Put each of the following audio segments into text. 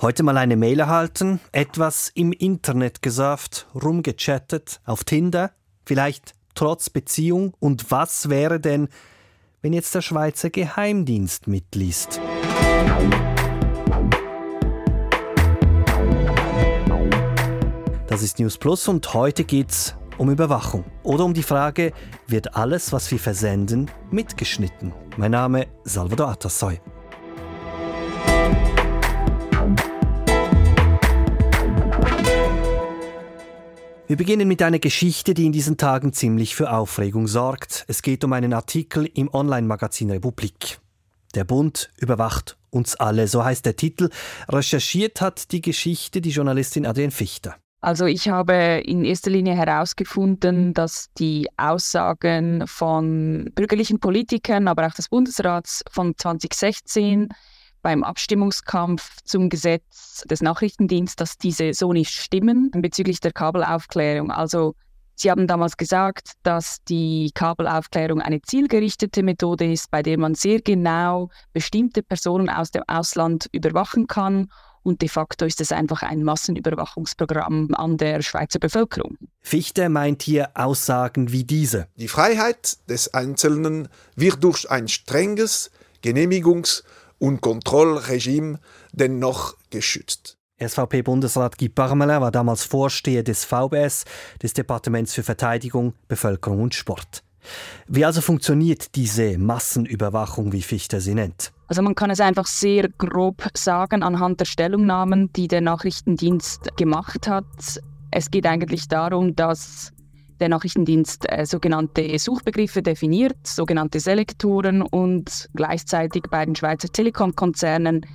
Heute mal eine Mail erhalten, etwas im Internet gesurft, rumgechattet, auf Tinder, vielleicht trotz Beziehung. Und was wäre denn, wenn jetzt der Schweizer Geheimdienst mitliest? Das ist News Plus und heute geht's um Überwachung oder um die Frage, wird alles, was wir versenden, mitgeschnitten? Mein Name Salvador Atassoy. Wir beginnen mit einer Geschichte, die in diesen Tagen ziemlich für Aufregung sorgt. Es geht um einen Artikel im Online-Magazin Republik. Der Bund überwacht uns alle, so heißt der Titel. Recherchiert hat die Geschichte die Journalistin Adrienne Fichter. Also ich habe in erster Linie herausgefunden, dass die Aussagen von bürgerlichen Politikern, aber auch des Bundesrats von 2016 beim Abstimmungskampf zum Gesetz des Nachrichtendienstes, dass diese so nicht stimmen bezüglich der Kabelaufklärung. Also Sie haben damals gesagt, dass die Kabelaufklärung eine zielgerichtete Methode ist, bei der man sehr genau bestimmte Personen aus dem Ausland überwachen kann. Und de facto ist es einfach ein Massenüberwachungsprogramm an der Schweizer Bevölkerung. Fichte meint hier Aussagen wie diese. Die Freiheit des Einzelnen wird durch ein strenges Genehmigungs- und Kontrollregime dennoch geschützt. SVP-Bundesrat Guy Parmelin war damals Vorsteher des VBS, des Departements für Verteidigung, Bevölkerung und Sport. Wie also funktioniert diese Massenüberwachung, wie Fichte sie nennt? Also man kann es einfach sehr grob sagen anhand der Stellungnahmen, die der Nachrichtendienst gemacht hat. Es geht eigentlich darum, dass der Nachrichtendienst äh, sogenannte Suchbegriffe definiert, sogenannte Selektoren und gleichzeitig bei den Schweizer Telekom-Konzernen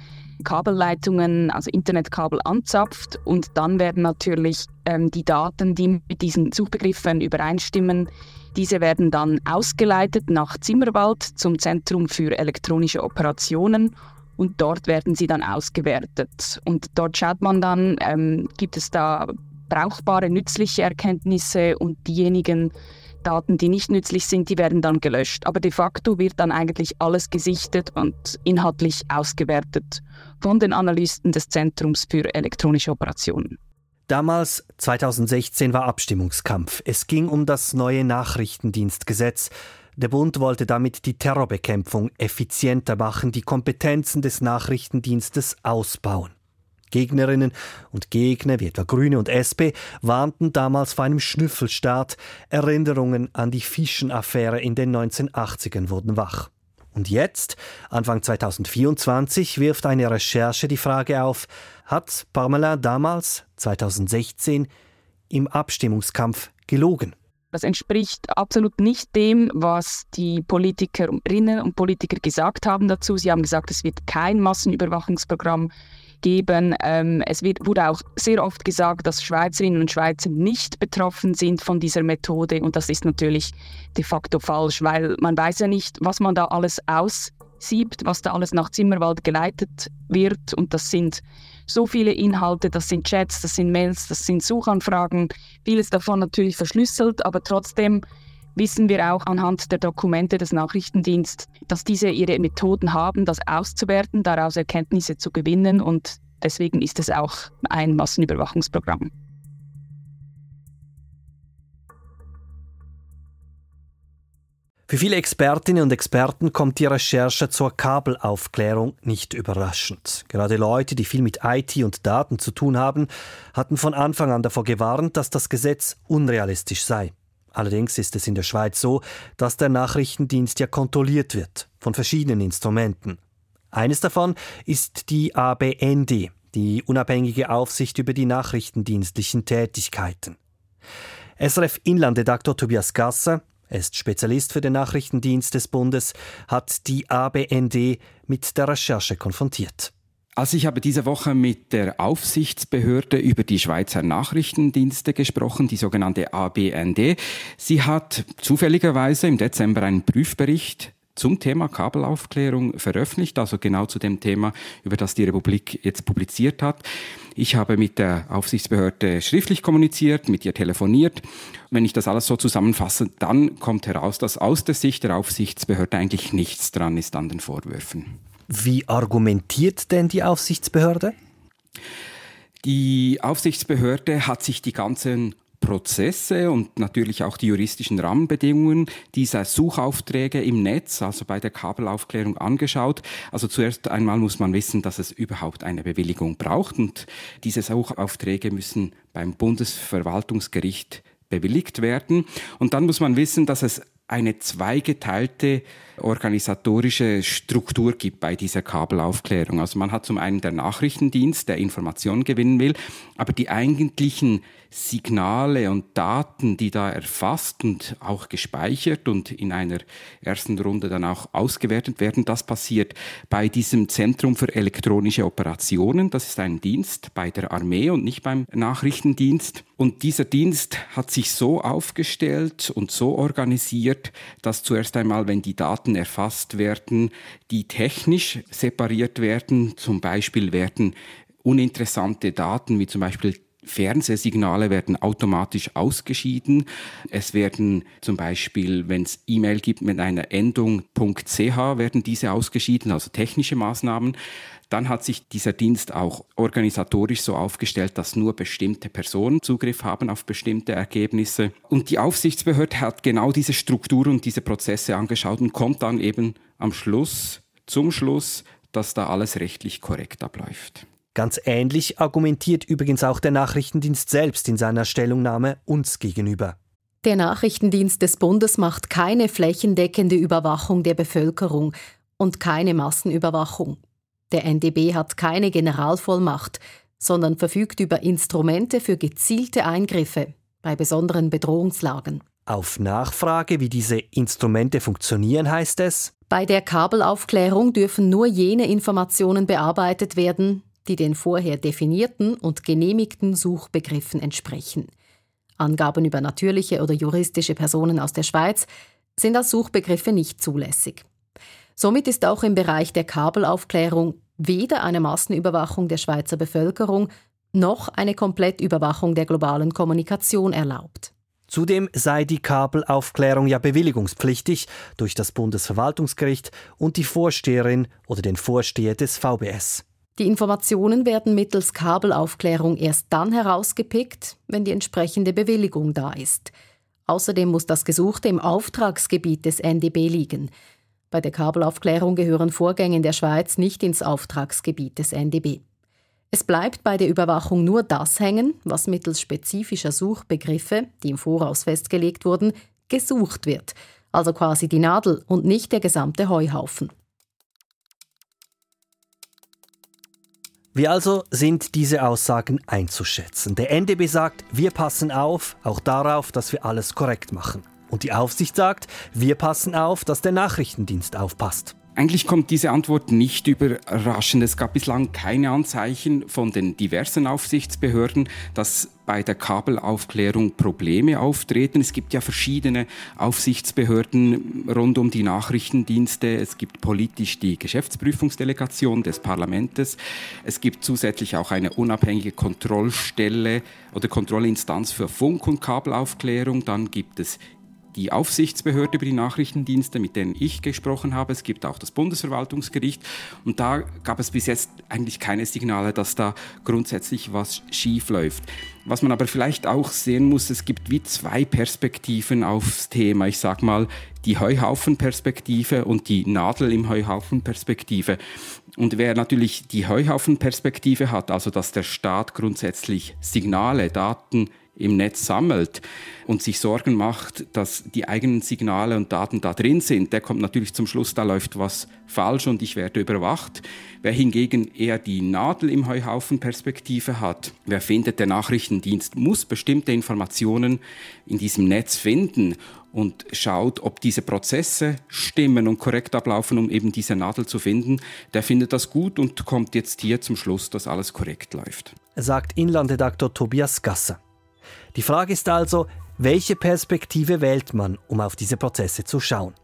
Kabelleitungen, also Internetkabel anzapft und dann werden natürlich ähm, die Daten, die mit diesen Suchbegriffen übereinstimmen, diese werden dann ausgeleitet nach Zimmerwald zum Zentrum für elektronische Operationen und dort werden sie dann ausgewertet. Und dort schaut man dann, ähm, gibt es da brauchbare, nützliche Erkenntnisse und diejenigen Daten, die nicht nützlich sind, die werden dann gelöscht. Aber de facto wird dann eigentlich alles gesichtet und inhaltlich ausgewertet von den Analysten des Zentrums für elektronische Operationen. Damals, 2016, war Abstimmungskampf. Es ging um das neue Nachrichtendienstgesetz. Der Bund wollte damit die Terrorbekämpfung effizienter machen, die Kompetenzen des Nachrichtendienstes ausbauen. Gegnerinnen und Gegner wie etwa Grüne und SP warnten damals vor einem Schnüffelstaat. Erinnerungen an die Fischenaffäre in den 1980ern wurden wach. Und jetzt, Anfang 2024, wirft eine Recherche die Frage auf, hat Parmelin damals, 2016, im Abstimmungskampf gelogen? Das entspricht absolut nicht dem, was die Politikerinnen und Politiker gesagt haben dazu. Sie haben gesagt, es wird kein Massenüberwachungsprogramm geben. Ähm, es wird, wurde auch sehr oft gesagt, dass Schweizerinnen und Schweizer nicht betroffen sind von dieser Methode. Und das ist natürlich de facto falsch, weil man weiß ja nicht, was man da alles aussiebt, was da alles nach Zimmerwald geleitet wird. Und das sind so viele Inhalte, das sind Chats, das sind Mails, das sind Suchanfragen, vieles davon natürlich verschlüsselt, aber trotzdem wissen wir auch anhand der Dokumente des Nachrichtendienstes, dass diese ihre Methoden haben, das auszuwerten, daraus Erkenntnisse zu gewinnen und deswegen ist es auch ein Massenüberwachungsprogramm. Für viele Expertinnen und Experten kommt die Recherche zur Kabelaufklärung nicht überraschend. Gerade Leute, die viel mit IT und Daten zu tun haben, hatten von Anfang an davor gewarnt, dass das Gesetz unrealistisch sei. Allerdings ist es in der Schweiz so, dass der Nachrichtendienst ja kontrolliert wird von verschiedenen Instrumenten. Eines davon ist die ABND, die unabhängige Aufsicht über die nachrichtendienstlichen Tätigkeiten. SRF Inlandredaktor Tobias Gasser, er ist Spezialist für den Nachrichtendienst des Bundes, hat die ABND mit der Recherche konfrontiert. Also ich habe diese Woche mit der Aufsichtsbehörde über die Schweizer Nachrichtendienste gesprochen, die sogenannte ABND. Sie hat zufälligerweise im Dezember einen Prüfbericht zum Thema Kabelaufklärung veröffentlicht, also genau zu dem Thema, über das die Republik jetzt publiziert hat. Ich habe mit der Aufsichtsbehörde schriftlich kommuniziert, mit ihr telefoniert. Wenn ich das alles so zusammenfasse, dann kommt heraus, dass aus der Sicht der Aufsichtsbehörde eigentlich nichts dran ist an den Vorwürfen. Wie argumentiert denn die Aufsichtsbehörde? Die Aufsichtsbehörde hat sich die ganzen Prozesse und natürlich auch die juristischen Rahmenbedingungen dieser Suchaufträge im Netz, also bei der Kabelaufklärung angeschaut. Also zuerst einmal muss man wissen, dass es überhaupt eine Bewilligung braucht und diese Suchaufträge müssen beim Bundesverwaltungsgericht bewilligt werden. Und dann muss man wissen, dass es eine zweigeteilte organisatorische Struktur gibt bei dieser Kabelaufklärung. Also man hat zum einen der Nachrichtendienst, der Informationen gewinnen will, aber die eigentlichen Signale und Daten, die da erfasst und auch gespeichert und in einer ersten Runde dann auch ausgewertet werden, das passiert bei diesem Zentrum für elektronische Operationen. Das ist ein Dienst bei der Armee und nicht beim Nachrichtendienst. Und dieser Dienst hat sich so aufgestellt und so organisiert, dass zuerst einmal, wenn die Daten erfasst werden, die technisch separiert werden. Zum Beispiel werden uninteressante Daten wie zum Beispiel Fernsehsignale werden automatisch ausgeschieden. Es werden zum Beispiel, wenn es E-Mail gibt mit einer Endung .ch, werden diese ausgeschieden, also technische Maßnahmen. Dann hat sich dieser Dienst auch organisatorisch so aufgestellt, dass nur bestimmte Personen Zugriff haben auf bestimmte Ergebnisse. Und die Aufsichtsbehörde hat genau diese Strukturen und diese Prozesse angeschaut und kommt dann eben am Schluss, zum Schluss, dass da alles rechtlich korrekt abläuft. Ganz ähnlich argumentiert übrigens auch der Nachrichtendienst selbst in seiner Stellungnahme uns gegenüber. Der Nachrichtendienst des Bundes macht keine flächendeckende Überwachung der Bevölkerung und keine Massenüberwachung. Der NDB hat keine Generalvollmacht, sondern verfügt über Instrumente für gezielte Eingriffe bei besonderen Bedrohungslagen. Auf Nachfrage, wie diese Instrumente funktionieren, heißt es, bei der Kabelaufklärung dürfen nur jene Informationen bearbeitet werden, die den vorher definierten und genehmigten Suchbegriffen entsprechen. Angaben über natürliche oder juristische Personen aus der Schweiz sind als Suchbegriffe nicht zulässig. Somit ist auch im Bereich der Kabelaufklärung weder eine Massenüberwachung der Schweizer Bevölkerung noch eine Komplettüberwachung der globalen Kommunikation erlaubt. Zudem sei die Kabelaufklärung ja bewilligungspflichtig durch das Bundesverwaltungsgericht und die Vorsteherin oder den Vorsteher des VBS. Die Informationen werden mittels Kabelaufklärung erst dann herausgepickt, wenn die entsprechende Bewilligung da ist. Außerdem muss das Gesuchte im Auftragsgebiet des NDB liegen. Bei der Kabelaufklärung gehören Vorgänge in der Schweiz nicht ins Auftragsgebiet des NDB. Es bleibt bei der Überwachung nur das hängen, was mittels spezifischer Suchbegriffe, die im Voraus festgelegt wurden, gesucht wird, also quasi die Nadel und nicht der gesamte Heuhaufen. Wie also sind diese Aussagen einzuschätzen? Der NDB sagt, wir passen auf, auch darauf, dass wir alles korrekt machen. Und die Aufsicht sagt, wir passen auf, dass der Nachrichtendienst aufpasst. Eigentlich kommt diese Antwort nicht überraschend. Es gab bislang keine Anzeichen von den diversen Aufsichtsbehörden, dass bei der Kabelaufklärung Probleme auftreten. Es gibt ja verschiedene Aufsichtsbehörden rund um die Nachrichtendienste. Es gibt politisch die Geschäftsprüfungsdelegation des Parlaments. Es gibt zusätzlich auch eine unabhängige Kontrollstelle oder Kontrollinstanz für Funk- und Kabelaufklärung. Dann gibt es die Aufsichtsbehörde über die Nachrichtendienste, mit denen ich gesprochen habe. Es gibt auch das Bundesverwaltungsgericht. Und da gab es bis jetzt eigentlich keine Signale, dass da grundsätzlich was schief läuft. Was man aber vielleicht auch sehen muss, es gibt wie zwei Perspektiven aufs Thema. Ich sag mal, die Heuhaufen-Perspektive und die Nadel im Heuhaufen-Perspektive. Und wer natürlich die Heuhaufen-Perspektive hat, also dass der Staat grundsätzlich Signale, Daten im Netz sammelt und sich Sorgen macht, dass die eigenen Signale und Daten da drin sind, der kommt natürlich zum Schluss, da läuft was falsch und ich werde überwacht. Wer hingegen eher die Nadel im Heuhaufen Perspektive hat, wer findet, der Nachrichtendienst muss bestimmte Informationen in diesem Netz finden und schaut, ob diese Prozesse stimmen und korrekt ablaufen, um eben diese Nadel zu finden, der findet das gut und kommt jetzt hier zum Schluss, dass alles korrekt läuft. Sagt Inlandredaktor Tobias Gasser. Die Frage ist also, welche Perspektive wählt man, um auf diese Prozesse zu schauen?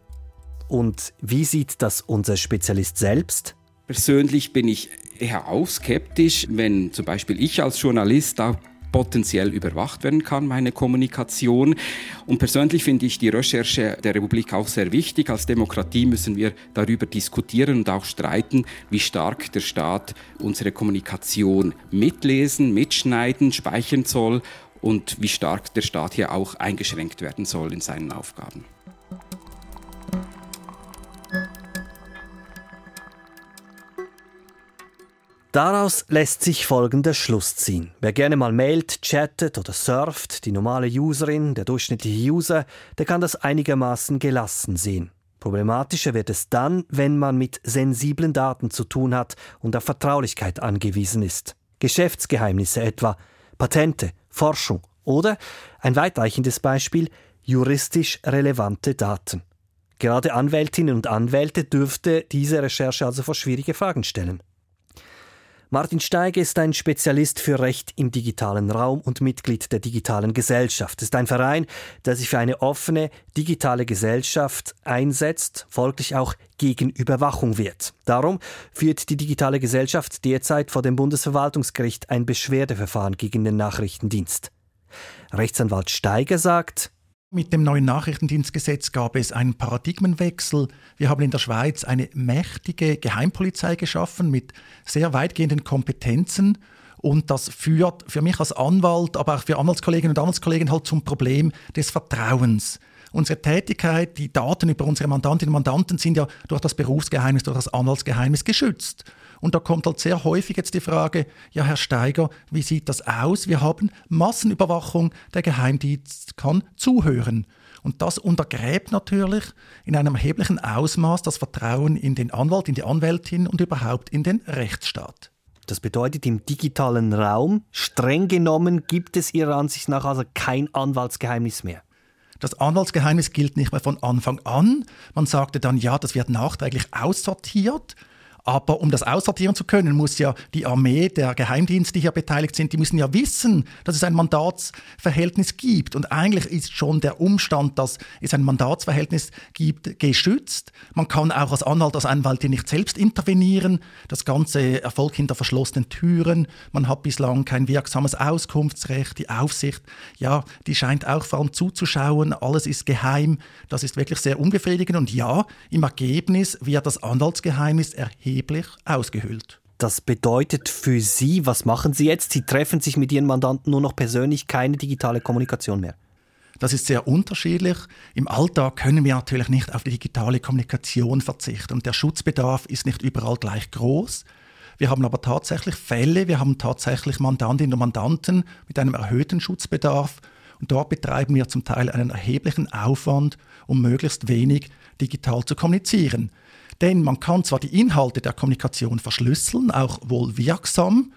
Und wie sieht das unser Spezialist selbst? Persönlich bin ich eher auch skeptisch, wenn zum Beispiel ich als Journalist da potenziell überwacht werden kann, meine Kommunikation. Und persönlich finde ich die Recherche der Republik auch sehr wichtig. Als Demokratie müssen wir darüber diskutieren und auch streiten, wie stark der Staat unsere Kommunikation mitlesen, mitschneiden, speichern soll und wie stark der Staat hier auch eingeschränkt werden soll in seinen Aufgaben. Daraus lässt sich folgender Schluss ziehen. Wer gerne mal mailt, chattet oder surft, die normale Userin, der durchschnittliche User, der kann das einigermaßen gelassen sehen. Problematischer wird es dann, wenn man mit sensiblen Daten zu tun hat und auf Vertraulichkeit angewiesen ist. Geschäftsgeheimnisse etwa, Patente, Forschung oder, ein weitreichendes Beispiel, juristisch relevante Daten. Gerade Anwältinnen und Anwälte dürfte diese Recherche also vor schwierige Fragen stellen. Martin Steiger ist ein Spezialist für Recht im digitalen Raum und Mitglied der Digitalen Gesellschaft. Es ist ein Verein, der sich für eine offene digitale Gesellschaft einsetzt, folglich auch gegen Überwachung wird. Darum führt die Digitale Gesellschaft derzeit vor dem Bundesverwaltungsgericht ein Beschwerdeverfahren gegen den Nachrichtendienst. Rechtsanwalt Steiger sagt, mit dem neuen Nachrichtendienstgesetz gab es einen Paradigmenwechsel. Wir haben in der Schweiz eine mächtige Geheimpolizei geschaffen mit sehr weitgehenden Kompetenzen. Und das führt für mich als Anwalt, aber auch für Anwaltskolleginnen und Anwaltskollegen halt zum Problem des Vertrauens. Unsere Tätigkeit, die Daten über unsere Mandantinnen und Mandanten sind ja durch das Berufsgeheimnis, durch das Anwaltsgeheimnis geschützt. Und da kommt halt sehr häufig jetzt die Frage, ja Herr Steiger, wie sieht das aus? Wir haben Massenüberwachung, der Geheimdienst kann zuhören. Und das untergräbt natürlich in einem erheblichen Ausmaß das Vertrauen in den Anwalt, in die Anwältin und überhaupt in den Rechtsstaat. Das bedeutet, im digitalen Raum, streng genommen, gibt es Ihrer Ansicht nach also kein Anwaltsgeheimnis mehr. Das Anwaltsgeheimnis gilt nicht mehr von Anfang an. Man sagte dann, ja, das wird nachträglich aussortiert. Aber um das aussortieren zu können, muss ja die Armee, der Geheimdienste, die hier beteiligt sind, die müssen ja wissen, dass es ein Mandatsverhältnis gibt. Und eigentlich ist schon der Umstand, dass es ein Mandatsverhältnis gibt, geschützt. Man kann auch als Anwalt, als Anwältin nicht selbst intervenieren. Das Ganze erfolgt hinter verschlossenen Türen. Man hat bislang kein wirksames Auskunftsrecht. Die Aufsicht, ja, die scheint auch vor allem zuzuschauen. Alles ist geheim. Das ist wirklich sehr unbefriedigend. Und ja, im Ergebnis wird das Anwaltsgeheimnis erheblich erheblich ausgehöhlt. Das bedeutet für Sie, was machen Sie jetzt? Sie treffen sich mit Ihren Mandanten nur noch persönlich, keine digitale Kommunikation mehr. Das ist sehr unterschiedlich. Im Alltag können wir natürlich nicht auf die digitale Kommunikation verzichten und der Schutzbedarf ist nicht überall gleich groß. Wir haben aber tatsächlich Fälle, wir haben tatsächlich Mandantinnen und Mandanten mit einem erhöhten Schutzbedarf und dort betreiben wir zum Teil einen erheblichen Aufwand, um möglichst wenig digital zu kommunizieren. Denn man kann zwar die Inhalte der Kommunikation verschlüsseln, auch wohl wirksam,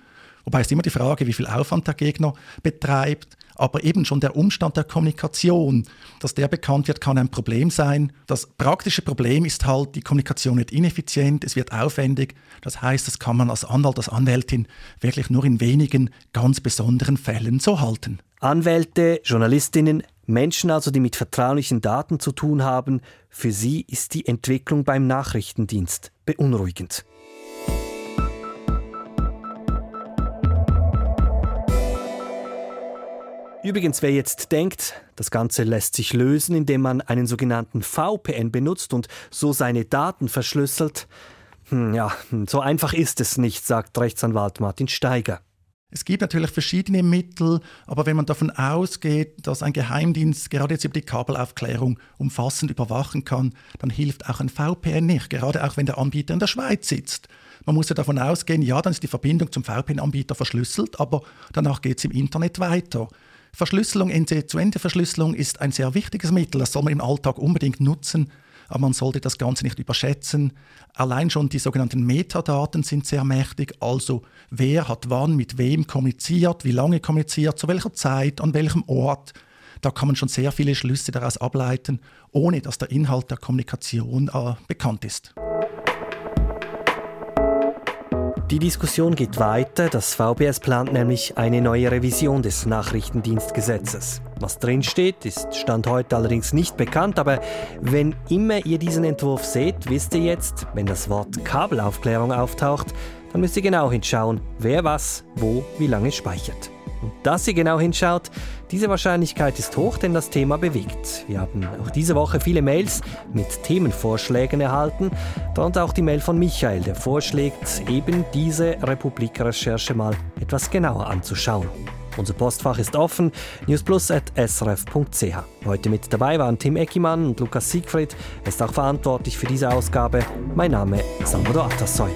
wobei es immer die Frage, wie viel Aufwand der Gegner betreibt, aber eben schon der Umstand der Kommunikation, dass der bekannt wird, kann ein Problem sein. Das praktische Problem ist halt, die Kommunikation wird ineffizient, es wird aufwendig. Das heißt, das kann man als Anwalt, als Anwältin wirklich nur in wenigen ganz besonderen Fällen so halten. Anwälte, Journalistinnen, Menschen also, die mit vertraulichen Daten zu tun haben, für sie ist die Entwicklung beim Nachrichtendienst beunruhigend. Übrigens, wer jetzt denkt, das Ganze lässt sich lösen, indem man einen sogenannten VPN benutzt und so seine Daten verschlüsselt, hm, ja, so einfach ist es nicht, sagt Rechtsanwalt Martin Steiger. Es gibt natürlich verschiedene Mittel, aber wenn man davon ausgeht, dass ein Geheimdienst gerade jetzt über die Kabelaufklärung umfassend überwachen kann, dann hilft auch ein VPN nicht, gerade auch wenn der Anbieter in der Schweiz sitzt. Man muss ja davon ausgehen, ja, dann ist die Verbindung zum VPN-Anbieter verschlüsselt, aber danach geht es im Internet weiter. Verschlüsselung, Ende-zu-Ende-Verschlüsselung ist ein sehr wichtiges Mittel, das soll man im Alltag unbedingt nutzen, aber man sollte das Ganze nicht überschätzen. Allein schon die sogenannten Metadaten sind sehr mächtig, also wer hat wann mit wem kommuniziert, wie lange kommuniziert, zu welcher Zeit, an welchem Ort. Da kann man schon sehr viele Schlüsse daraus ableiten, ohne dass der Inhalt der Kommunikation äh, bekannt ist. Die Diskussion geht weiter. Das VBS plant nämlich eine neue Revision des Nachrichtendienstgesetzes. Was drinsteht, ist Stand heute allerdings nicht bekannt, aber wenn immer ihr diesen Entwurf seht, wisst ihr jetzt, wenn das Wort Kabelaufklärung auftaucht, dann müsst ihr genau hinschauen, wer was, wo, wie lange speichert. Und dass ihr genau hinschaut, diese Wahrscheinlichkeit ist hoch, denn das Thema bewegt. Wir haben auch diese Woche viele Mails mit Themenvorschlägen erhalten, darunter auch die Mail von Michael, der vorschlägt, eben diese Republik-Recherche mal etwas genauer anzuschauen. Unser Postfach ist offen, newsplus.srf.ch. Heute mit dabei waren Tim Eckimann und Lukas Siegfried. Er ist auch verantwortlich für diese Ausgabe. Mein Name ist Salvador Atassoy.